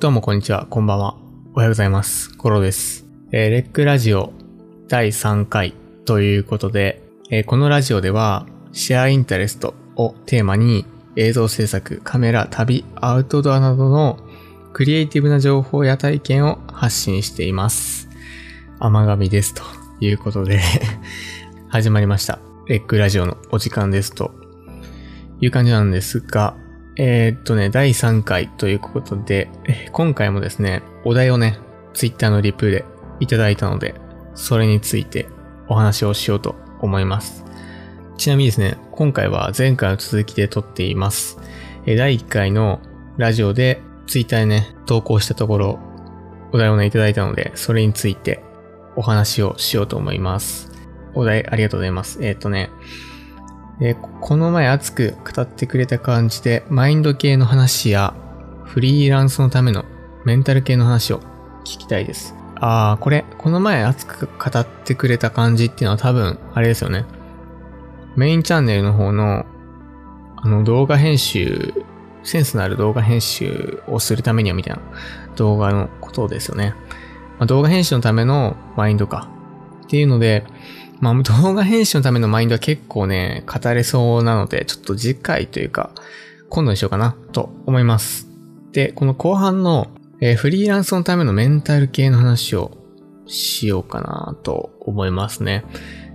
どうもこんにちは、こんばんは。おはようございます。コロです。えーレックラジオ第3回ということで、えーこのラジオでは、シェアインタレストをテーマに、映像制作、カメラ、旅、アウトドアなどのクリエイティブな情報や体験を発信しています。甘神です。ということで、始まりました。レックラジオのお時間ですという感じなんですが、えーっとね、第3回ということで、今回もですね、お題をね、ツイッターのリプでいただいたので、それについてお話をしようと思います。ちなみにですね、今回は前回の続きで撮っています。第1回のラジオでツイッターでね、投稿したところ、お題をね、いただいたので、それについてお話をしようと思います。お題ありがとうございます。えーっとね、えこの前熱く語ってくれた感じで、マインド系の話や、フリーランスのためのメンタル系の話を聞きたいです。あー、これ、この前熱く語ってくれた感じっていうのは多分、あれですよね。メインチャンネルの方の、あの動画編集、センスのある動画編集をするためにはみたいな動画のことですよね。まあ、動画編集のためのマインドか。っていうので、まあ、動画編集のためのマインドは結構ね、語れそうなので、ちょっと次回というか、今度にしようかな、と思います。で、この後半の、えーフリーランスのためのメンタル系の話をしようかな、と思いますね。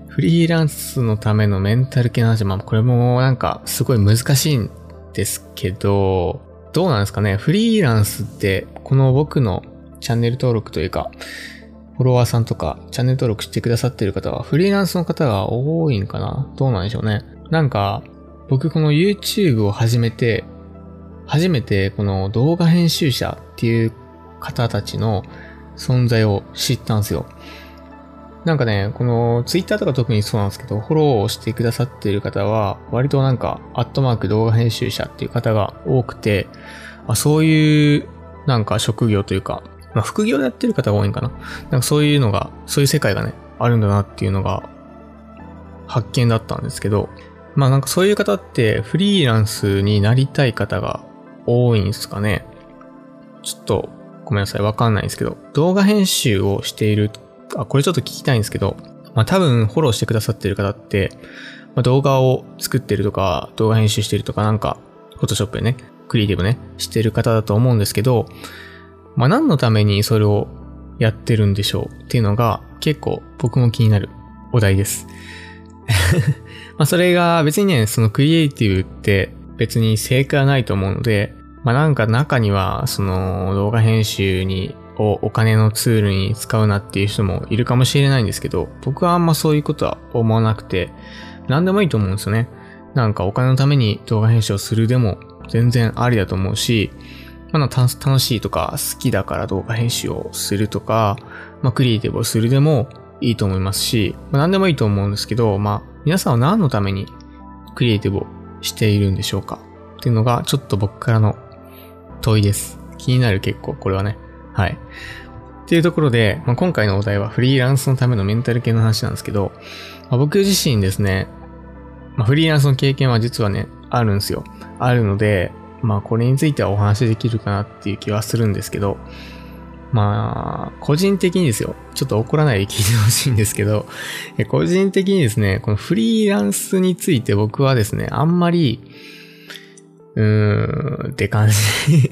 フリーランスのためのメンタル系の話、まあ、これもなんか、すごい難しいんですけど、どうなんですかね。フリーランスって、この僕のチャンネル登録というか、フォロワーさんとか、チャンネル登録してくださってる方は、フリーランスの方が多いんかな？どうなんでしょうね。なんか、僕この YouTube を始めて、初めてこの動画編集者っていう方たちの存在を知ったんですよ。なんかね、この Twitter とか特にそうなんですけど、フォローをしてくださっている方は、割となんか、アットマーク動画編集者っていう方が多くて、あそういう、なんか職業というか、まあ副業でやってる方が多いんかな。なんかそういうのが、そういう世界がね、あるんだなっていうのが、発見だったんですけど、まあなんかそういう方ってフリーランスになりたい方が多いんですかね。ちょっとごめんなさい、わかんないんですけど、動画編集をしている、あ、これちょっと聞きたいんですけど、まあ多分フォローしてくださってる方って、まあ、動画を作ってるとか、動画編集してるとかなんか、フォトショップでね、クリエイティブね、してる方だと思うんですけど、まあ何のためにそれをやってるんでしょうっていうのが結構僕も気になるお題です。まあそれが別にね、そのクリエイティブって別に正解はないと思うので、まあなんか中にはその動画編集にをお金のツールに使うなっていう人もいるかもしれないんですけど、僕はあんまそういうことは思わなくて、何でもいいと思うんですよね。なんかお金のために動画編集をするでも全然ありだと思うし、まあ、なんか楽楽しいとか好きだから動画編集をするとか、まあ、クリエイティブをするでもいいと思いますし、まあ、何でもいいと思うんですけど、まあ、皆さんは何のためにクリエイティブをしているんでしょうか？っていうのがちょっと僕からの問いです。気になる結構これはね。はい。っていうところで、まあ、今回のお題はフリーランスのためのメンタル系の話なんですけど、まあ、僕自身ですね、まあ、フリーランスの経験は実はね、あるんですよ。あるので、まあこれについてはお話できるかなっていう気はするんですけど、まあ、個人的にですよ。ちょっと怒らないで聞いてほしいんですけど、個人的にですね、このフリーランスについて僕はですね、あんまり、うーん、って感じ、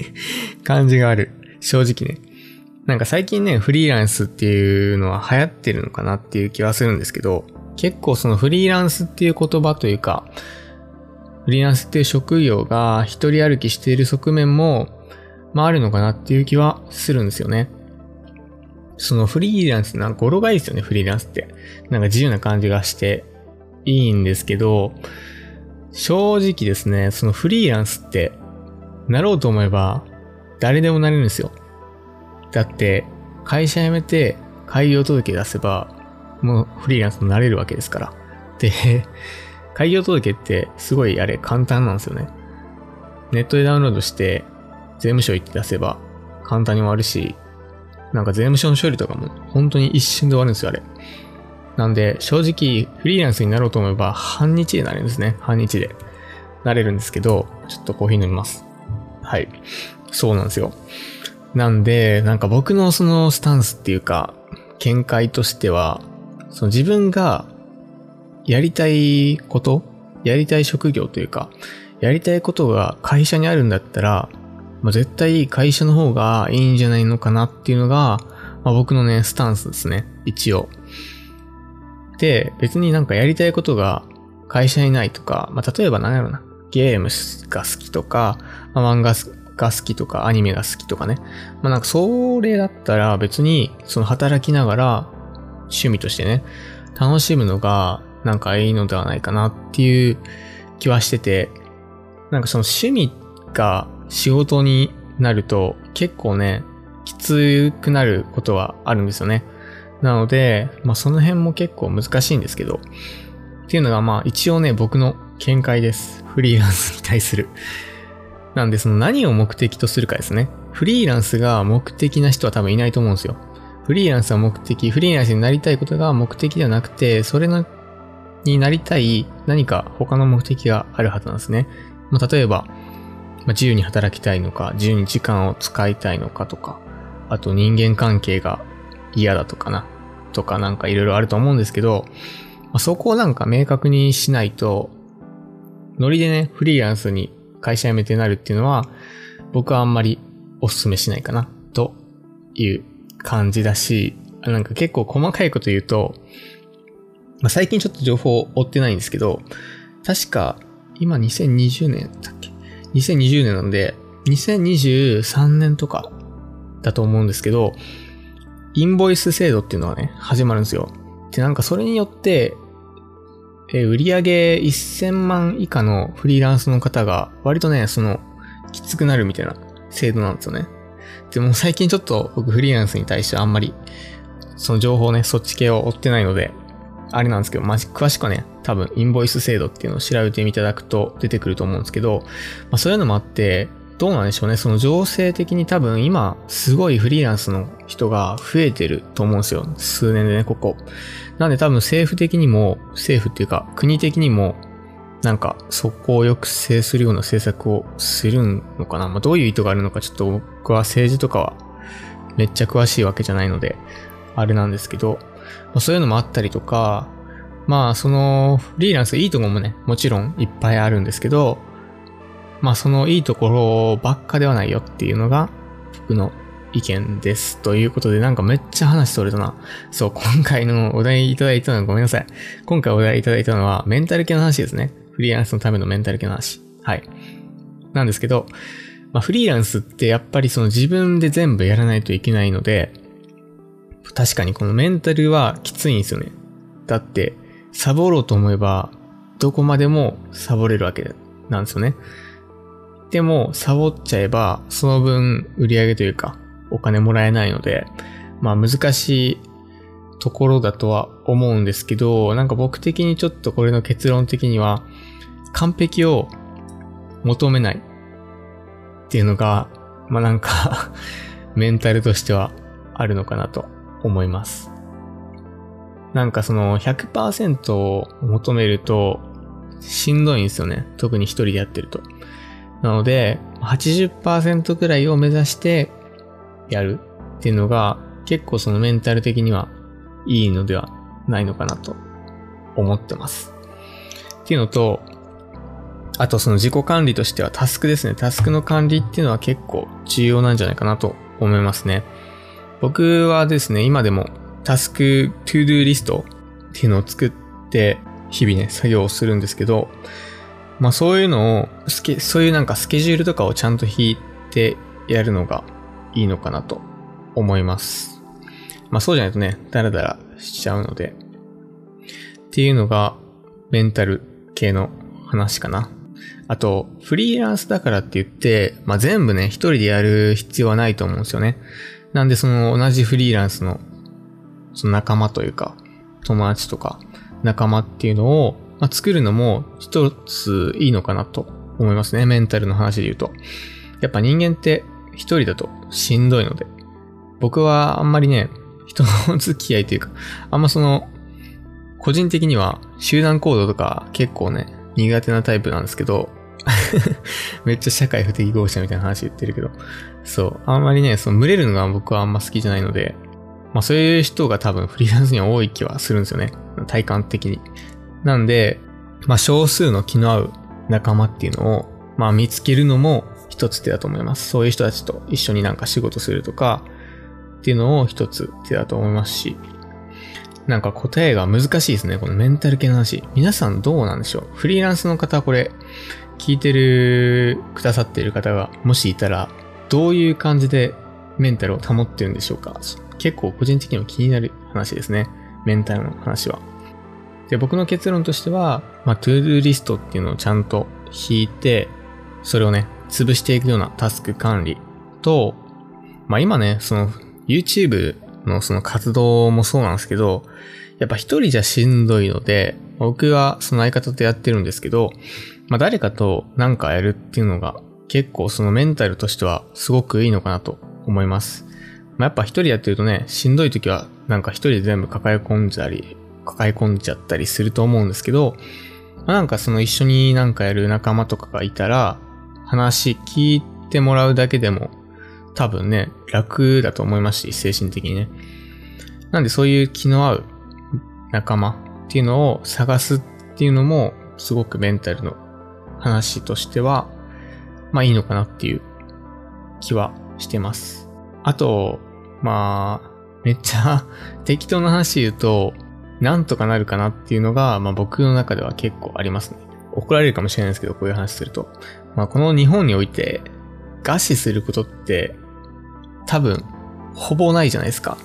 感じがある。正直ね。なんか最近ね、フリーランスっていうのは流行ってるのかなっていう気はするんですけど、結構そのフリーランスっていう言葉というか、フリーランスっていう職業が一人歩きしている側面も、まああるのかなっていう気はするんですよね。そのフリーランスなんか語呂がいいですよね、フリーランスって。なんか自由な感じがしていいんですけど、正直ですね、そのフリーランスって、なろうと思えば、誰でもなれるんですよ。だって、会社辞めて開業届出せば、もうフリーランスになれるわけですから。で、開業届ってすごいあれ簡単なんですよね。ネットでダウンロードして、税務署行って出せば簡単に終わるし、なんか税務署の処理とかも本当に一瞬で終わるんですよ、あれ。なんで、正直、フリーランスになろうと思えば、半日でなれるんですね。半日で。なれるんですけど、ちょっとコーヒー飲みます。はい。そうなんですよ。なんで、なんか僕のそのスタンスっていうか、見解としては、その自分がやりたいことやりたい職業というか、やりたいことが会社にあるんだったら、まあ、絶対会社の方がいいんじゃないのかなっていうのが、まあ、僕のね、スタンスですね。一応。で、別になんかやりたいことが会社にないとか、まあ、例えば何やろな。ゲームが好きとか、まあ、漫画が好きとか、アニメが好きとかね。まあ、なんかそれだったら別に、その働きながら趣味としてね、楽しむのがなんかいいのではないかなっていう気はしてて、なんかその趣味が仕事になると結構ね、きつくなることはあるんですよね。なので、まあその辺も結構難しいんですけど、っていうのがまあ一応ね、僕の見解です。フリーランスに対する。なんでその何を目的とするかですね。フリーランスが目的な人は多分いないと思うんですよ。フリーランスは目的、フリーランスになりたいことが目的ではなくて、それのになりたい何か他の目的があるはずなんですね。まあ、例えば、まあ、自由に働きたいのか、自由に時間を使いたいのかとか、あと人間関係が嫌だとかな、とかなんかいろいろあると思うんですけど、まあ、そこをなんか明確にしないと、ノリでね、フリーランスに会社辞めてなるっていうのは、僕はあんまりお勧めしないかな、という感じだし、なんか結構細かいこと言うと、まあ、最近ちょっと情報を追ってないんですけど、確か、今2020年だっけ ?2020 年なんで、2023年とかだと思うんですけど、インボイス制度っていうのがね、始まるんですよ。で、なんかそれによって、え売上1000万以下のフリーランスの方が、割とね、その、きつくなるみたいな制度なんですよね。でも最近ちょっと僕フリーランスに対してあんまり、その情報ね、そっち系を追ってないので、あれなんですけど、まじ、詳しくはね、多分、インボイス制度っていうのを調べていただくと出てくると思うんですけど、まあそういうのもあって、どうなんでしょうね。その情勢的に多分今、すごいフリーランスの人が増えてると思うんですよ。数年でね、ここ。なんで多分政府的にも、政府っていうか国的にも、なんかそこを抑制するような政策をするのかな。まあどういう意図があるのかちょっと僕は政治とかはめっちゃ詳しいわけじゃないので、あれなんですけど、ま、そういうのもあったりとか、まあそのフリーランスいいとこもね、もちろんいっぱいあるんですけど、まあそのいいところばっかではないよっていうのが僕の意見です。ということでなんかめっちゃ話それたな。そう、今回のお題いただいたのはごめんなさい。今回お題いただいたのはメンタル系の話ですね。フリーランスのためのメンタル系の話。はい。なんですけど、まあフリーランスってやっぱりその自分で全部やらないといけないので、確かにこのメンタルはきついんですよね。だって、サボろうと思えば、どこまでもサボれるわけなんですよね。でも、サボっちゃえば、その分売り上げというか、お金もらえないので、まあ難しいところだとは思うんですけど、なんか僕的にちょっとこれの結論的には、完璧を求めないっていうのが、まあなんか メンタルとしてはあるのかなと思います。なんかその100%を求めるとしんどいんですよね。特に一人でやってると。なので、80%くらいを目指してやるっていうのが結構そのメンタル的にはいいのではないのかなと思ってます。っていうのと、あとその自己管理としてはタスクですね。タスクの管理っていうのは結構重要なんじゃないかなと思いますね。僕はですね、今でもタスク ToDo リストっていうのを作って日々ね、作業をするんですけど、まあそういうのを、そういうなんかスケジュールとかをちゃんと引いてやるのがいいのかなと思います。まあそうじゃないとね、ダラダラしちゃうので。っていうのがメンタル系の話かな。あと、フリーランスだからって言って、まあ全部ね、一人でやる必要はないと思うんですよね。なんでその同じフリーランスのその仲間というか、友達とか仲間っていうのを、まあ、作るのも一ついいのかなと思いますね。メンタルの話で言うと。やっぱ人間って一人だとしんどいので、僕はあんまりね、人の付き合いというか、あんまその、個人的には集団行動とか結構ね、苦手なタイプなんですけど、めっちゃ社会不適合者みたいな話言ってるけど。そう。あんまりね、その群れるのが僕はあんま好きじゃないので、まあそういう人が多分フリーランスには多い気はするんですよね。体感的に。なんで、まあ少数の気の合う仲間っていうのを、まあ見つけるのも一つ手だと思います。そういう人たちと一緒になんか仕事するとか、っていうのを一つ手だと思いますし、なんか答えが難しいですね。このメンタル系の話。皆さんどうなんでしょう？フリーランスの方は、これ、聞いてる、くださっている方が、もしいたら、どういう感じでメンタルを保ってるんでしょうか？結構個人的にも気になる話ですね。メンタルの話は。で、僕の結論としては、まあ、 ToDo リストっていうのをちゃんと引いて、それをね、潰していくようなタスク管理と、まあ今ね、その YouTube のその活動もそうなんですけど、やっぱ一人じゃしんどいので、僕はその相方とやってるんですけど、まあ誰かとなんかやるっていうのが結構そのメンタルとしてはすごくいいのかなと思います。まあやっぱ一人やってるとね、しんどい時はなんか一人で全部抱え込んじゃり、抱え込んじゃったりすると思うんですけど、まあなんかその一緒になんかやる仲間とかがいたら、話聞いてもらうだけでも多分ね、楽だと思いますし、精神的にね。なんでそういう気の合う仲間っていうのを探すっていうのも、すごくメンタルの話としては、まあいいのかなっていう気はしてます。あと、まあ、めっちゃ適当な話言うと、なんとかなるかなっていうのが、まあ僕の中では結構ありますね。怒られるかもしれないですけど、こういう話すると。まあこの日本において、餓死することって多分、ほぼないじゃないですか。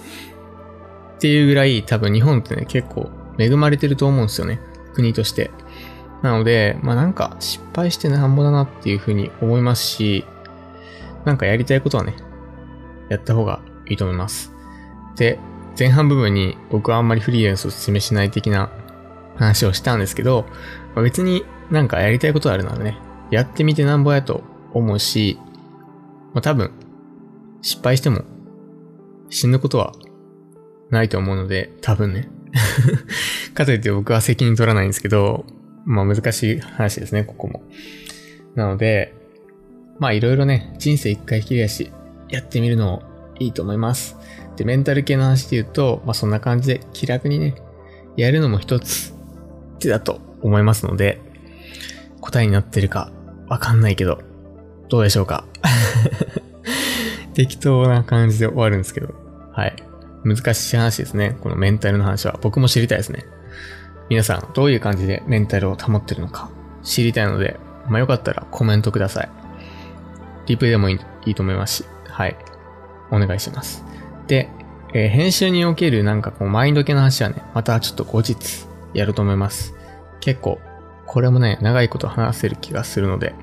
っていうぐらい多分日本ってね、結構恵まれてると思うんですよね。国として。なので、まあなんか失敗してなんぼだなっていうふうに思いますし、なんかやりたいことはね、やった方がいいと思います。で、前半部分に僕はあんまりフリーランスを勧めしない的な話をしたんですけど、まあ、別になんかやりたいことあるならね、やってみてなんぼやと思うし、まあ多分失敗しても死ぬことはないと思うので、多分ね。かといって僕は責任取らないんですけど、まあ難しい話ですね、ここも。なので、まあいろいろね、人生一回きりやし、やってみるのもいいと思います。で、メンタル系の話で言うと、まあそんな感じで気楽にね、やるのも一つ手だと思いますので、答えになってるかわかんないけど、どうでしょうか 適当な感じで終わるんですけど。はい。難しい話ですね。このメンタルの話は。僕も知りたいですね。皆さん、どういう感じでメンタルを保ってるのか知りたいので、まあ、よかったらコメントください。リプレイでもいいと思いますし。はい。お願いします。で、えー、編集におけるなんかこうマインド系の話はね、またちょっと後日やると思います。結構、これもね、長いこと話せる気がするので、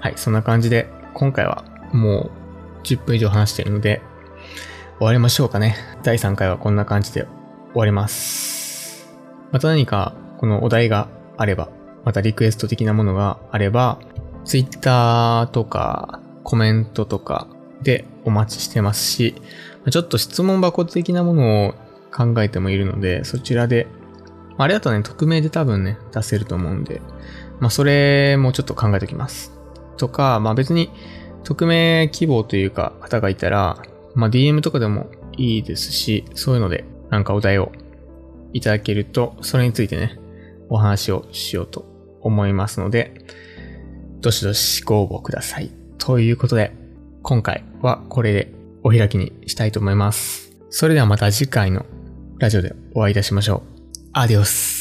はい、そんな感じで、今回はもう10分以上話してるので、終わりましょうかね。第3回はこんな感じで終わります。また何かこのお題があれば、またリクエスト的なものがあれば、Twitter とかコメントとかでお待ちしてますし、ちょっと質問箱的なものを考えてもいるので、そちらで、あれだとね、匿名で多分ね、出せると思うんで、まあそれもちょっと考えておきます。とか、まあ別に匿名希望というか方がいたら、まあ、DM とかでもいいですし、そういうのでなんかお題をいただけると、それについてね、お話をしようと思いますので、どしどしご応募ください。ということで、今回はこれでお開きにしたいと思います。それではまた次回のラジオでお会いいたしましょう。アディオス。